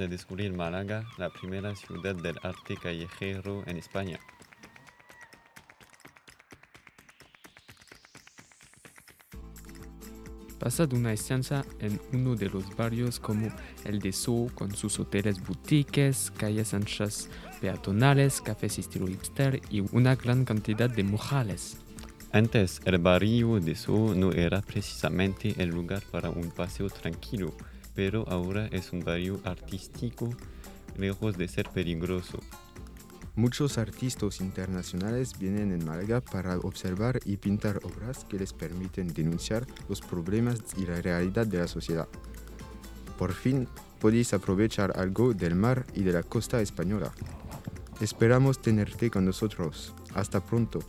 a descubrir Málaga, la primera ciudad del arte callejero en España. Pasad una estancia en uno de los barrios como el de Zoo, con sus hoteles boutiques, calles anchas peatonales, cafés estilo hipster y una gran cantidad de murales. Antes, el barrio de Soo no era precisamente el lugar para un paseo tranquilo, pero ahora es un barrio artístico, lejos de ser peligroso. Muchos artistas internacionales vienen en Málaga para observar y pintar obras que les permiten denunciar los problemas y la realidad de la sociedad. Por fin, podéis aprovechar algo del mar y de la costa española. Esperamos tenerte con nosotros. Hasta pronto.